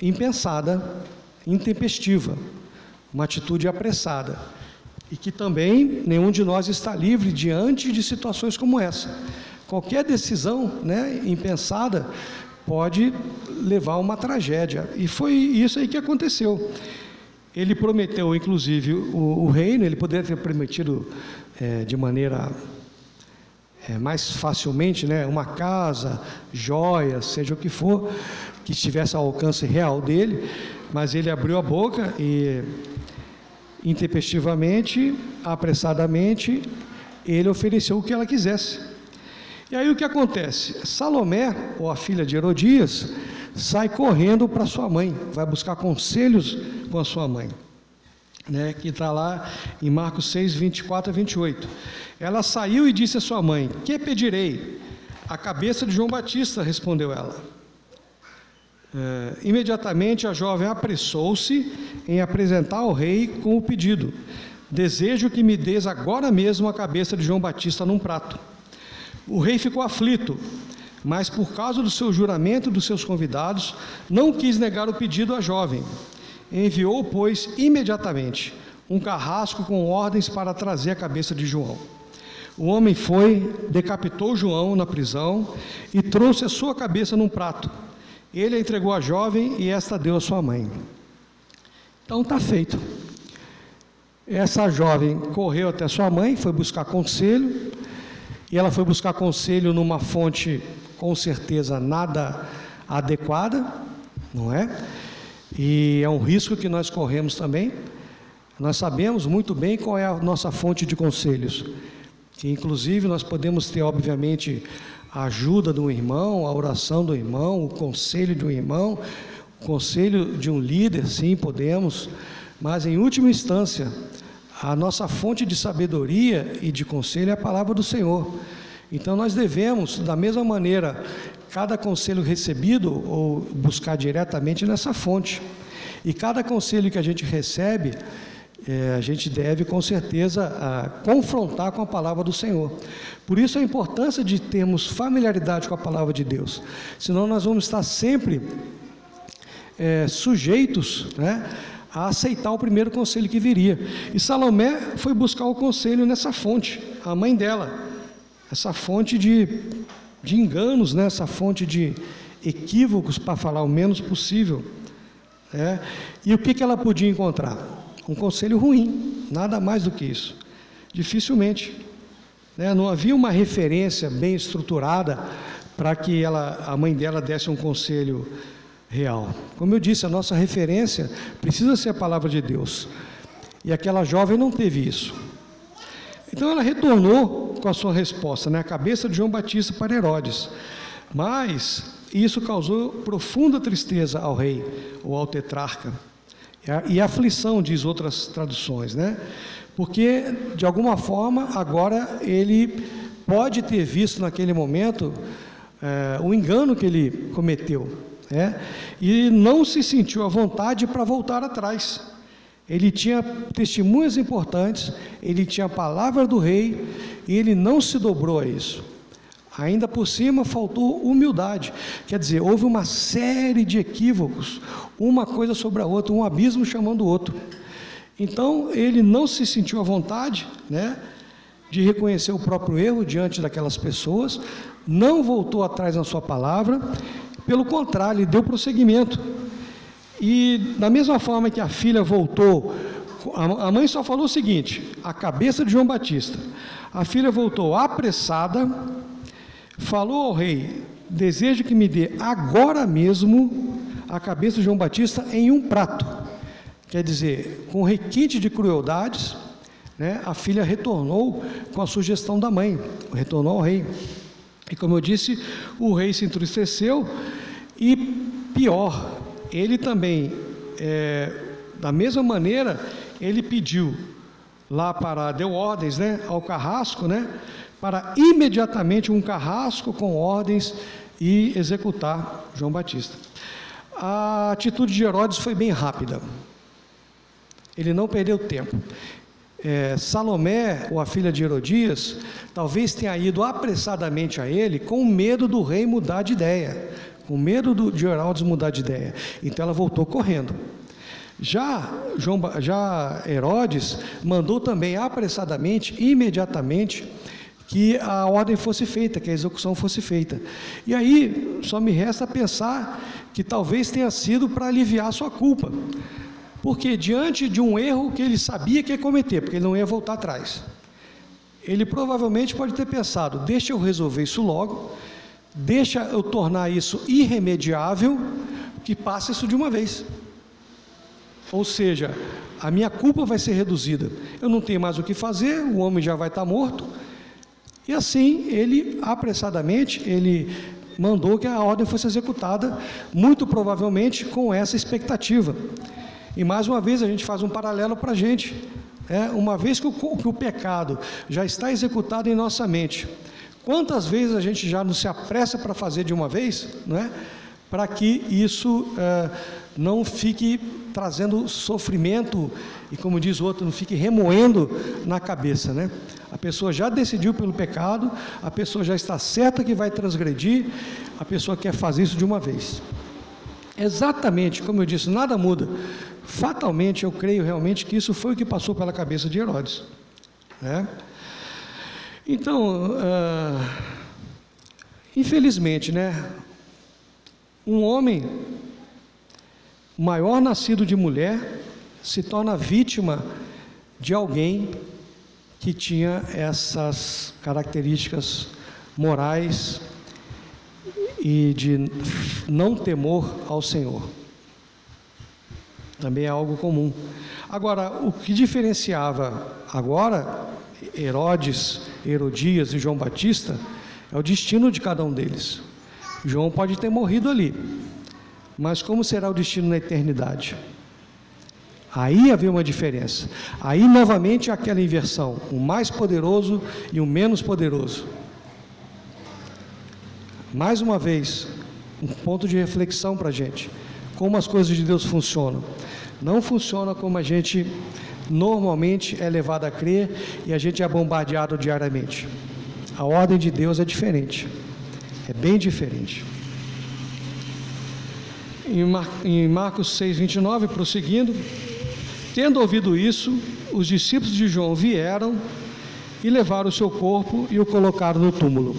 impensada, intempestiva uma atitude apressada. E que também nenhum de nós está livre diante de situações como essa. qualquer decisão né, impensada pode levar a uma tragédia. E foi isso aí que aconteceu. Ele prometeu, inclusive, o, o reino, ele poderia ter prometido é, de maneira é, mais facilmente, né, uma casa, joias, seja o que for, que estivesse ao alcance real dele, mas ele abriu a boca e intempestivamente, apressadamente, ele ofereceu o que ela quisesse. E aí o que acontece? Salomé, ou a filha de Herodias, sai correndo para sua mãe, vai buscar conselhos com a sua mãe, né, que está lá em Marcos 6, 24 a 28. Ela saiu e disse à sua mãe: Que pedirei? A cabeça de João Batista, respondeu ela. É, imediatamente a jovem apressou-se em apresentar ao rei com o pedido: Desejo que me des agora mesmo a cabeça de João Batista num prato. O rei ficou aflito, mas por causa do seu juramento dos seus convidados, não quis negar o pedido à jovem. Enviou, pois, imediatamente um carrasco com ordens para trazer a cabeça de João. O homem foi, decapitou João na prisão e trouxe a sua cabeça num prato. Ele a entregou à jovem e esta deu à sua mãe. Então está feito. Essa jovem correu até sua mãe, foi buscar conselho, e ela foi buscar conselho numa fonte com certeza nada adequada, não é? E é um risco que nós corremos também. Nós sabemos muito bem qual é a nossa fonte de conselhos, que inclusive nós podemos ter, obviamente, a ajuda do irmão, a oração do irmão, o conselho de um irmão, o conselho de um líder, sim, podemos, mas em última instância, a nossa fonte de sabedoria e de conselho é a palavra do Senhor. Então nós devemos, da mesma maneira, cada conselho recebido ou buscar diretamente nessa fonte. E cada conselho que a gente recebe, é, a gente deve com certeza confrontar com a palavra do Senhor. Por isso a importância de termos familiaridade com a palavra de Deus, senão nós vamos estar sempre é, sujeitos né, a aceitar o primeiro conselho que viria. E Salomé foi buscar o conselho nessa fonte, a mãe dela, essa fonte de, de enganos, né, essa fonte de equívocos, para falar o menos possível. Né? E o que, que ela podia encontrar? Um conselho ruim, nada mais do que isso. Dificilmente. Né? Não havia uma referência bem estruturada para que ela, a mãe dela desse um conselho real. Como eu disse, a nossa referência precisa ser a palavra de Deus. E aquela jovem não teve isso. Então ela retornou com a sua resposta, né? a cabeça de João Batista para Herodes. Mas isso causou profunda tristeza ao rei ou ao tetrarca. E aflição, diz outras traduções, né? Porque, de alguma forma, agora ele pode ter visto naquele momento é, o engano que ele cometeu, né? E não se sentiu à vontade para voltar atrás. Ele tinha testemunhas importantes, ele tinha a palavra do rei e ele não se dobrou a isso. Ainda por cima faltou humildade. Quer dizer, houve uma série de equívocos, uma coisa sobre a outra, um abismo chamando o outro. Então ele não se sentiu à vontade, né, de reconhecer o próprio erro diante daquelas pessoas, não voltou atrás na sua palavra, pelo contrário, ele deu prosseguimento. E da mesma forma que a filha voltou, a mãe só falou o seguinte: a cabeça de João Batista. A filha voltou apressada, falou ao rei: desejo que me dê agora mesmo a cabeça de João Batista em um prato. Quer dizer, com requinte de crueldades, né, a filha retornou com a sugestão da mãe, retornou ao rei. E como eu disse, o rei se entristeceu e pior, ele também, é, da mesma maneira, ele pediu lá para, deu ordens né, ao carrasco, né, para imediatamente um carrasco com ordens e executar João Batista. A atitude de Herodes foi bem rápida. Ele não perdeu tempo. É, Salomé, ou a filha de Herodias, talvez tenha ido apressadamente a ele com medo do rei mudar de ideia com medo do, de Herodes mudar de ideia. Então ela voltou correndo. Já, João, já Herodes mandou também apressadamente, imediatamente, que a ordem fosse feita, que a execução fosse feita. E aí só me resta pensar que talvez tenha sido para aliviar sua culpa. Porque diante de um erro que ele sabia que ia cometer, porque ele não ia voltar atrás. Ele provavelmente pode ter pensado: deixa eu resolver isso logo, deixa eu tornar isso irremediável, que passe isso de uma vez. Ou seja, a minha culpa vai ser reduzida. Eu não tenho mais o que fazer, o homem já vai estar morto. E assim, ele apressadamente, ele mandou que a ordem fosse executada, muito provavelmente com essa expectativa. E mais uma vez a gente faz um paralelo para a gente. É, uma vez que o, que o pecado já está executado em nossa mente, quantas vezes a gente já não se apressa para fazer de uma vez, não é? para que isso é, não fique trazendo sofrimento e, como diz o outro, não fique remoendo na cabeça, né? A pessoa já decidiu pelo pecado, a pessoa já está certa que vai transgredir, a pessoa quer fazer isso de uma vez. Exatamente, como eu disse, nada muda. Fatalmente, eu creio realmente que isso foi o que passou pela cabeça de Herodes. Né? Então, uh, infelizmente, né, um homem maior nascido de mulher se torna vítima de alguém que tinha essas características morais e de não temor ao Senhor. Também é algo comum. Agora, o que diferenciava agora Herodes, Herodias e João Batista é o destino de cada um deles. João pode ter morrido ali, mas como será o destino na eternidade? Aí havia uma diferença. Aí novamente aquela inversão: o mais poderoso e o menos poderoso. Mais uma vez, um ponto de reflexão para a gente. Como as coisas de Deus funcionam. Não funciona como a gente normalmente é levado a crer e a gente é bombardeado diariamente. A ordem de Deus é diferente. É bem diferente. Em, Mar em Marcos 6, 29, prosseguindo, tendo ouvido isso, os discípulos de João vieram e levaram o seu corpo e o colocaram no túmulo.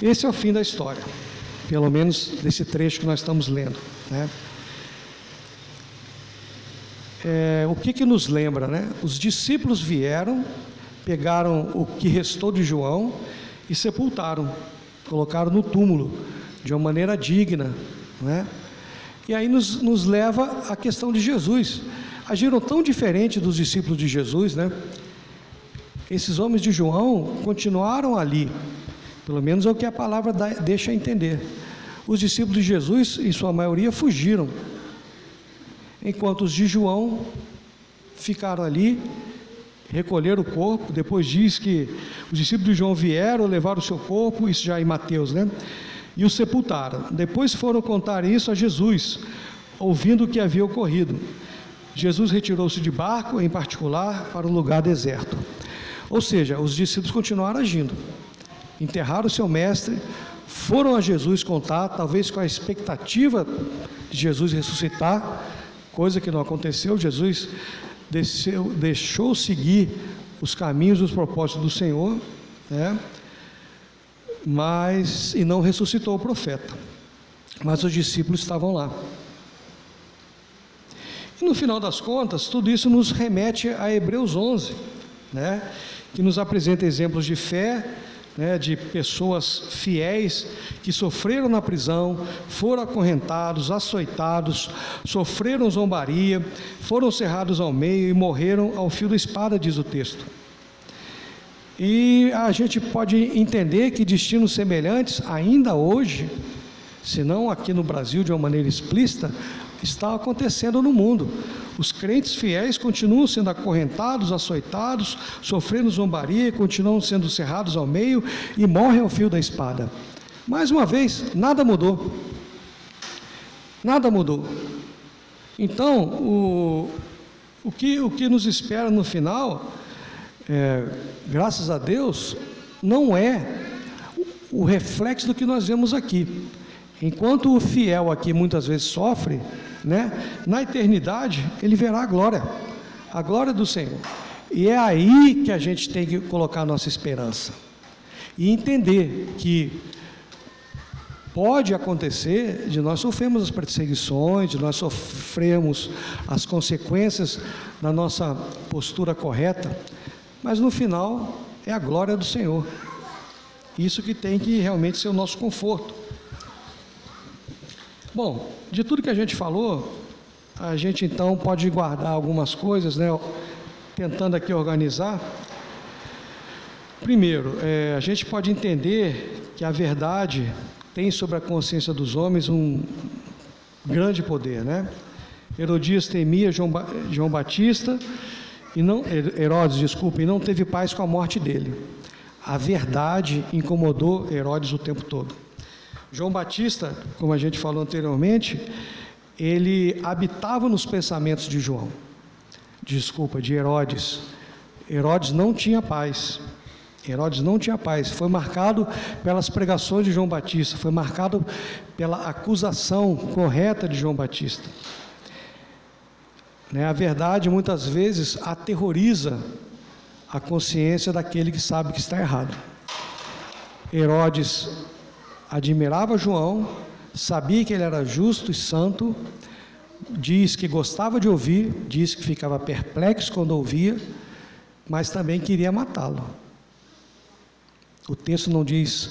Esse é o fim da história, pelo menos desse trecho que nós estamos lendo. Né? É, o que, que nos lembra? Né? Os discípulos vieram, pegaram o que restou de João e sepultaram colocaram no túmulo, de uma maneira digna. Né? E aí nos, nos leva à questão de Jesus. Agiram tão diferente dos discípulos de Jesus, né? Esses homens de João continuaram ali, pelo menos é o que a palavra dá, deixa entender. Os discípulos de Jesus, em sua maioria, fugiram, enquanto os de João ficaram ali recolher o corpo. Depois diz que os discípulos de João vieram, levaram o seu corpo, isso já é em Mateus, né? E o sepultaram. Depois foram contar isso a Jesus, ouvindo o que havia ocorrido. Jesus retirou-se de barco, em particular, para um lugar deserto. Ou seja, os discípulos continuaram agindo. Enterraram seu mestre, foram a Jesus contar, talvez com a expectativa de Jesus ressuscitar, coisa que não aconteceu. Jesus desceu, deixou seguir os caminhos, os propósitos do Senhor, né? Mas e não ressuscitou o profeta. Mas os discípulos estavam lá. E no final das contas, tudo isso nos remete a Hebreus 11, né? que nos apresenta exemplos de fé né, de pessoas fiéis que sofreram na prisão, foram acorrentados, açoitados, sofreram zombaria, foram cerrados ao meio e morreram ao fio da espada, diz o texto. E a gente pode entender que destinos semelhantes, ainda hoje, se não aqui no Brasil de uma maneira explícita, está acontecendo no mundo. Os crentes fiéis continuam sendo acorrentados, açoitados, sofrendo zombaria, continuam sendo cerrados ao meio e morrem ao fio da espada. Mais uma vez, nada mudou. Nada mudou. Então, o, o, que, o que nos espera no final, é, graças a Deus, não é o reflexo do que nós vemos aqui. Enquanto o fiel aqui muitas vezes sofre, né? Na eternidade ele verá a glória, a glória do Senhor. E é aí que a gente tem que colocar a nossa esperança. e entender que pode acontecer de nós sofrermos as perseguições, de nós sofrermos as consequências da nossa postura correta, mas no final é a glória do Senhor. Isso que tem que realmente ser o nosso conforto. Bom, de tudo que a gente falou, a gente então pode guardar algumas coisas, né? Tentando aqui organizar. Primeiro, é, a gente pode entender que a verdade tem sobre a consciência dos homens um grande poder, né? Herodias temia João, João Batista e não Herodes, desculpe, e não teve paz com a morte dele. A verdade incomodou Herodes o tempo todo. João Batista, como a gente falou anteriormente, ele habitava nos pensamentos de João. Desculpa, de Herodes. Herodes não tinha paz. Herodes não tinha paz. Foi marcado pelas pregações de João Batista, foi marcado pela acusação correta de João Batista. Né? A verdade muitas vezes aterroriza a consciência daquele que sabe que está errado. Herodes admirava João, sabia que ele era justo e santo, diz que gostava de ouvir, diz que ficava perplexo quando ouvia, mas também queria matá-lo. O texto não diz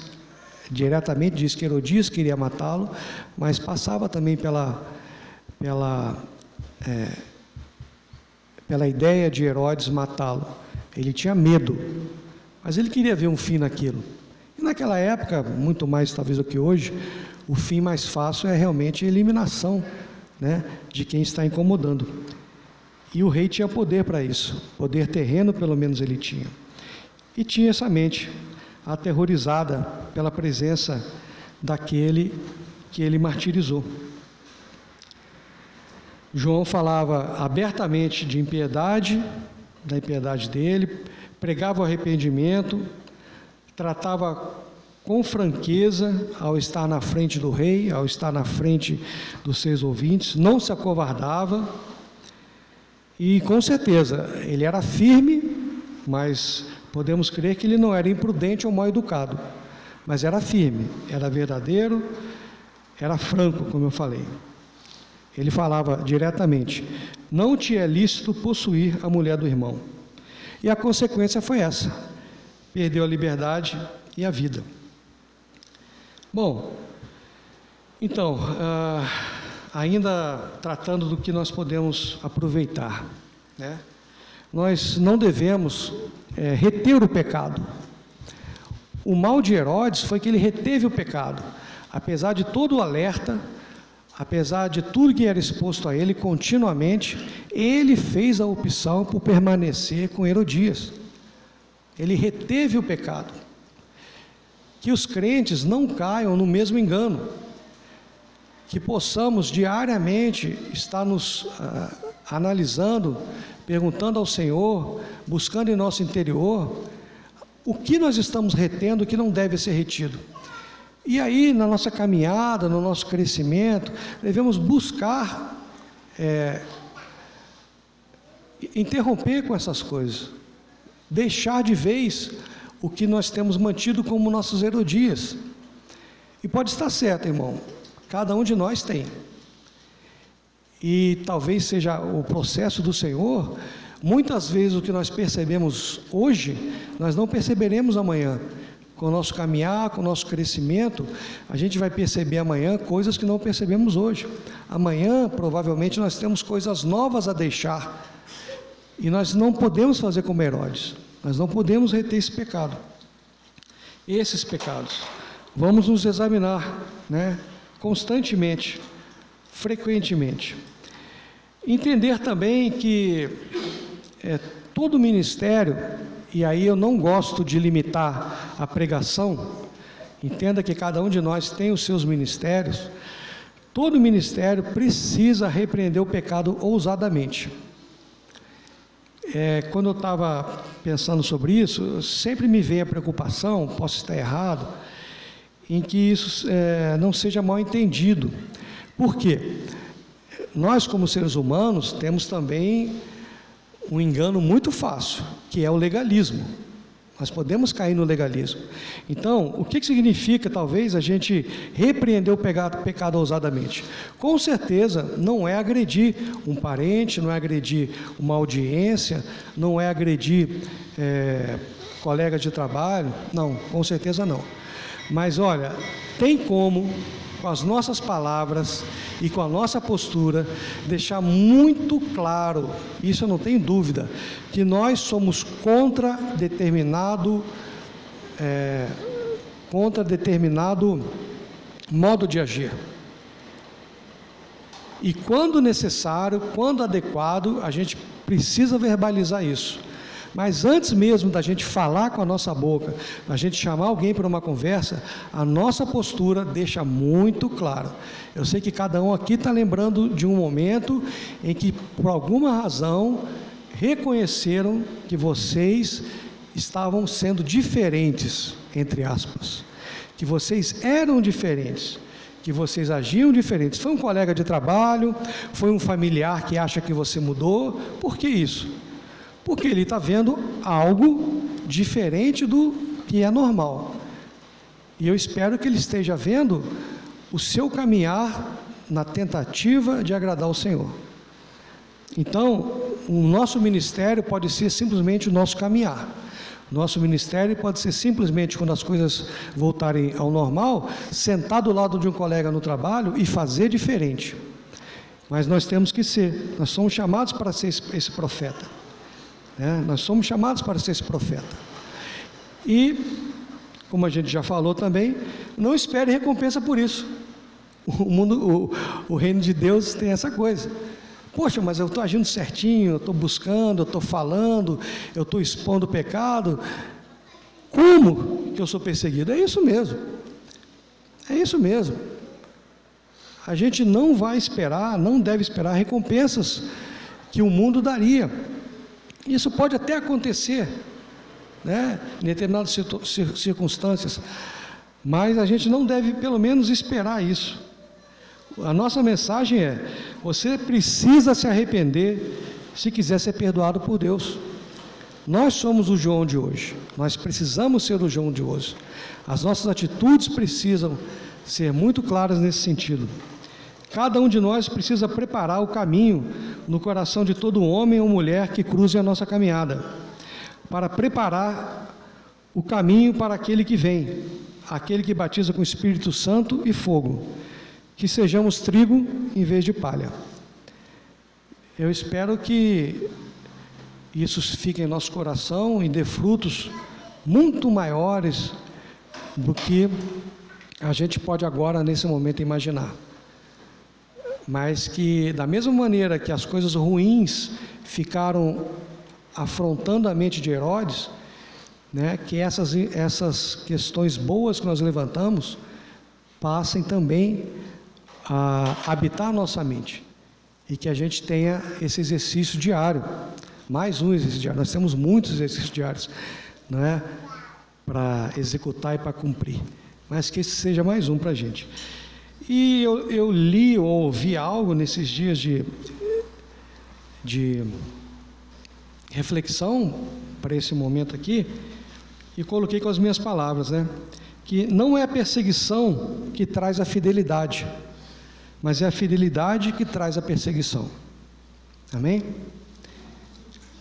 diretamente, diz que Herodias queria matá-lo, mas passava também pela, pela, é, pela ideia de Herodes matá-lo. Ele tinha medo, mas ele queria ver um fim naquilo. E naquela época, muito mais talvez do que hoje, o fim mais fácil é realmente a eliminação né, de quem está incomodando. E o rei tinha poder para isso, poder terreno pelo menos ele tinha. E tinha essa mente aterrorizada pela presença daquele que ele martirizou. João falava abertamente de impiedade, da impiedade dele, pregava o arrependimento, tratava com franqueza ao estar na frente do rei, ao estar na frente dos seus ouvintes, não se acovardava e com certeza ele era firme, mas podemos crer que ele não era imprudente ou mal educado, mas era firme, era verdadeiro, era franco, como eu falei. Ele falava diretamente: Não te é lícito possuir a mulher do irmão. E a consequência foi essa: perdeu a liberdade e a vida. Bom, então, uh, ainda tratando do que nós podemos aproveitar, né? nós não devemos é, reter o pecado. O mal de Herodes foi que ele reteve o pecado, apesar de todo o alerta, apesar de tudo que era exposto a ele continuamente, ele fez a opção por permanecer com Herodias. Ele reteve o pecado. Que os crentes não caiam no mesmo engano, que possamos diariamente estar nos uh, analisando perguntando ao Senhor, buscando em nosso interior, o que nós estamos retendo, que não deve ser retido. E aí, na nossa caminhada, no nosso crescimento, devemos buscar é, interromper com essas coisas, deixar de vez o que nós temos mantido como nossos erodias. E pode estar certo, irmão, cada um de nós tem e talvez seja o processo do Senhor, muitas vezes o que nós percebemos hoje, nós não perceberemos amanhã. Com o nosso caminhar, com o nosso crescimento, a gente vai perceber amanhã coisas que não percebemos hoje. Amanhã, provavelmente, nós temos coisas novas a deixar. E nós não podemos fazer como Herodes. Nós não podemos reter esse pecado. Esses pecados. Vamos nos examinar, né? Constantemente frequentemente. Entender também que é, todo ministério, e aí eu não gosto de limitar a pregação, entenda que cada um de nós tem os seus ministérios, todo ministério precisa repreender o pecado ousadamente. É, quando eu estava pensando sobre isso, sempre me veio a preocupação, posso estar errado, em que isso é, não seja mal entendido. Por quê? Nós, como seres humanos, temos também um engano muito fácil, que é o legalismo. Nós podemos cair no legalismo. Então, o que, significa, talvez, a gente repreender o pecado, ousadamente? Com certeza, não é agredir um parente, não é agredir uma audiência, não é agredir é, colegas de trabalho. Não, com certeza não. Mas olha, tem como com as nossas palavras e com a nossa postura, deixar muito claro, isso eu não tenho dúvida, que nós somos contra determinado, é, contra determinado modo de agir. E quando necessário, quando adequado, a gente precisa verbalizar isso. Mas antes mesmo da gente falar com a nossa boca, da gente chamar alguém para uma conversa, a nossa postura deixa muito claro. Eu sei que cada um aqui está lembrando de um momento em que, por alguma razão, reconheceram que vocês estavam sendo diferentes, entre aspas, que vocês eram diferentes que vocês agiam diferentes. Foi um colega de trabalho, foi um familiar que acha que você mudou. Por que isso? Porque ele está vendo algo diferente do que é normal. E eu espero que ele esteja vendo o seu caminhar na tentativa de agradar o Senhor. Então, o nosso ministério pode ser simplesmente o nosso caminhar. Nosso ministério pode ser simplesmente, quando as coisas voltarem ao normal, sentar do lado de um colega no trabalho e fazer diferente. Mas nós temos que ser, nós somos chamados para ser esse, esse profeta. Né? Nós somos chamados para ser esse profeta. E, como a gente já falou também, não espere recompensa por isso. O, mundo, o, o reino de Deus tem essa coisa. Poxa, mas eu estou agindo certinho, eu estou buscando, eu estou falando, eu estou expondo o pecado. Como que eu sou perseguido? É isso mesmo. É isso mesmo. A gente não vai esperar, não deve esperar recompensas que o mundo daria. Isso pode até acontecer, né, em determinadas circunstâncias, mas a gente não deve, pelo menos, esperar isso. A nossa mensagem é: você precisa se arrepender se quiser ser perdoado por Deus. Nós somos o João de hoje, nós precisamos ser o João de hoje. As nossas atitudes precisam ser muito claras nesse sentido. Cada um de nós precisa preparar o caminho no coração de todo homem ou mulher que cruze a nossa caminhada, para preparar o caminho para aquele que vem, aquele que batiza com Espírito Santo e fogo, que sejamos trigo em vez de palha. Eu espero que isso fique em nosso coração e dê frutos muito maiores do que a gente pode agora, nesse momento, imaginar mas que, da mesma maneira que as coisas ruins ficaram afrontando a mente de Herodes, né, que essas, essas questões boas que nós levantamos passem também a habitar a nossa mente e que a gente tenha esse exercício diário, mais um exercício diário. Nós temos muitos exercícios diários, não é, para executar e para cumprir, mas que esse seja mais um para a gente. E eu, eu li ou ouvi algo nesses dias de, de reflexão para esse momento aqui e coloquei com as minhas palavras, né? Que não é a perseguição que traz a fidelidade, mas é a fidelidade que traz a perseguição. Amém?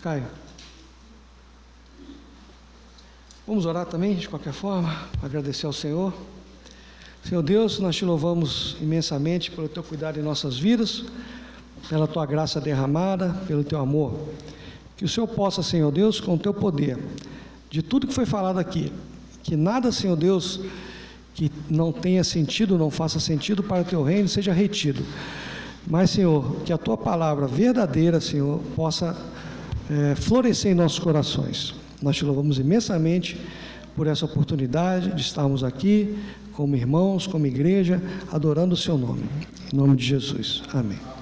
Caio. Vamos orar também, de qualquer forma, agradecer ao Senhor. Senhor Deus, nós te louvamos imensamente pelo teu cuidado em nossas vidas, pela tua graça derramada, pelo teu amor. Que o Senhor possa, Senhor Deus, com o teu poder, de tudo que foi falado aqui, que nada, Senhor Deus, que não tenha sentido, não faça sentido para o teu reino, seja retido. Mas, Senhor, que a tua palavra verdadeira, Senhor, possa é, florescer em nossos corações. Nós te louvamos imensamente por essa oportunidade de estarmos aqui como irmãos, como igreja, adorando o seu nome. Em nome de Jesus. Amém.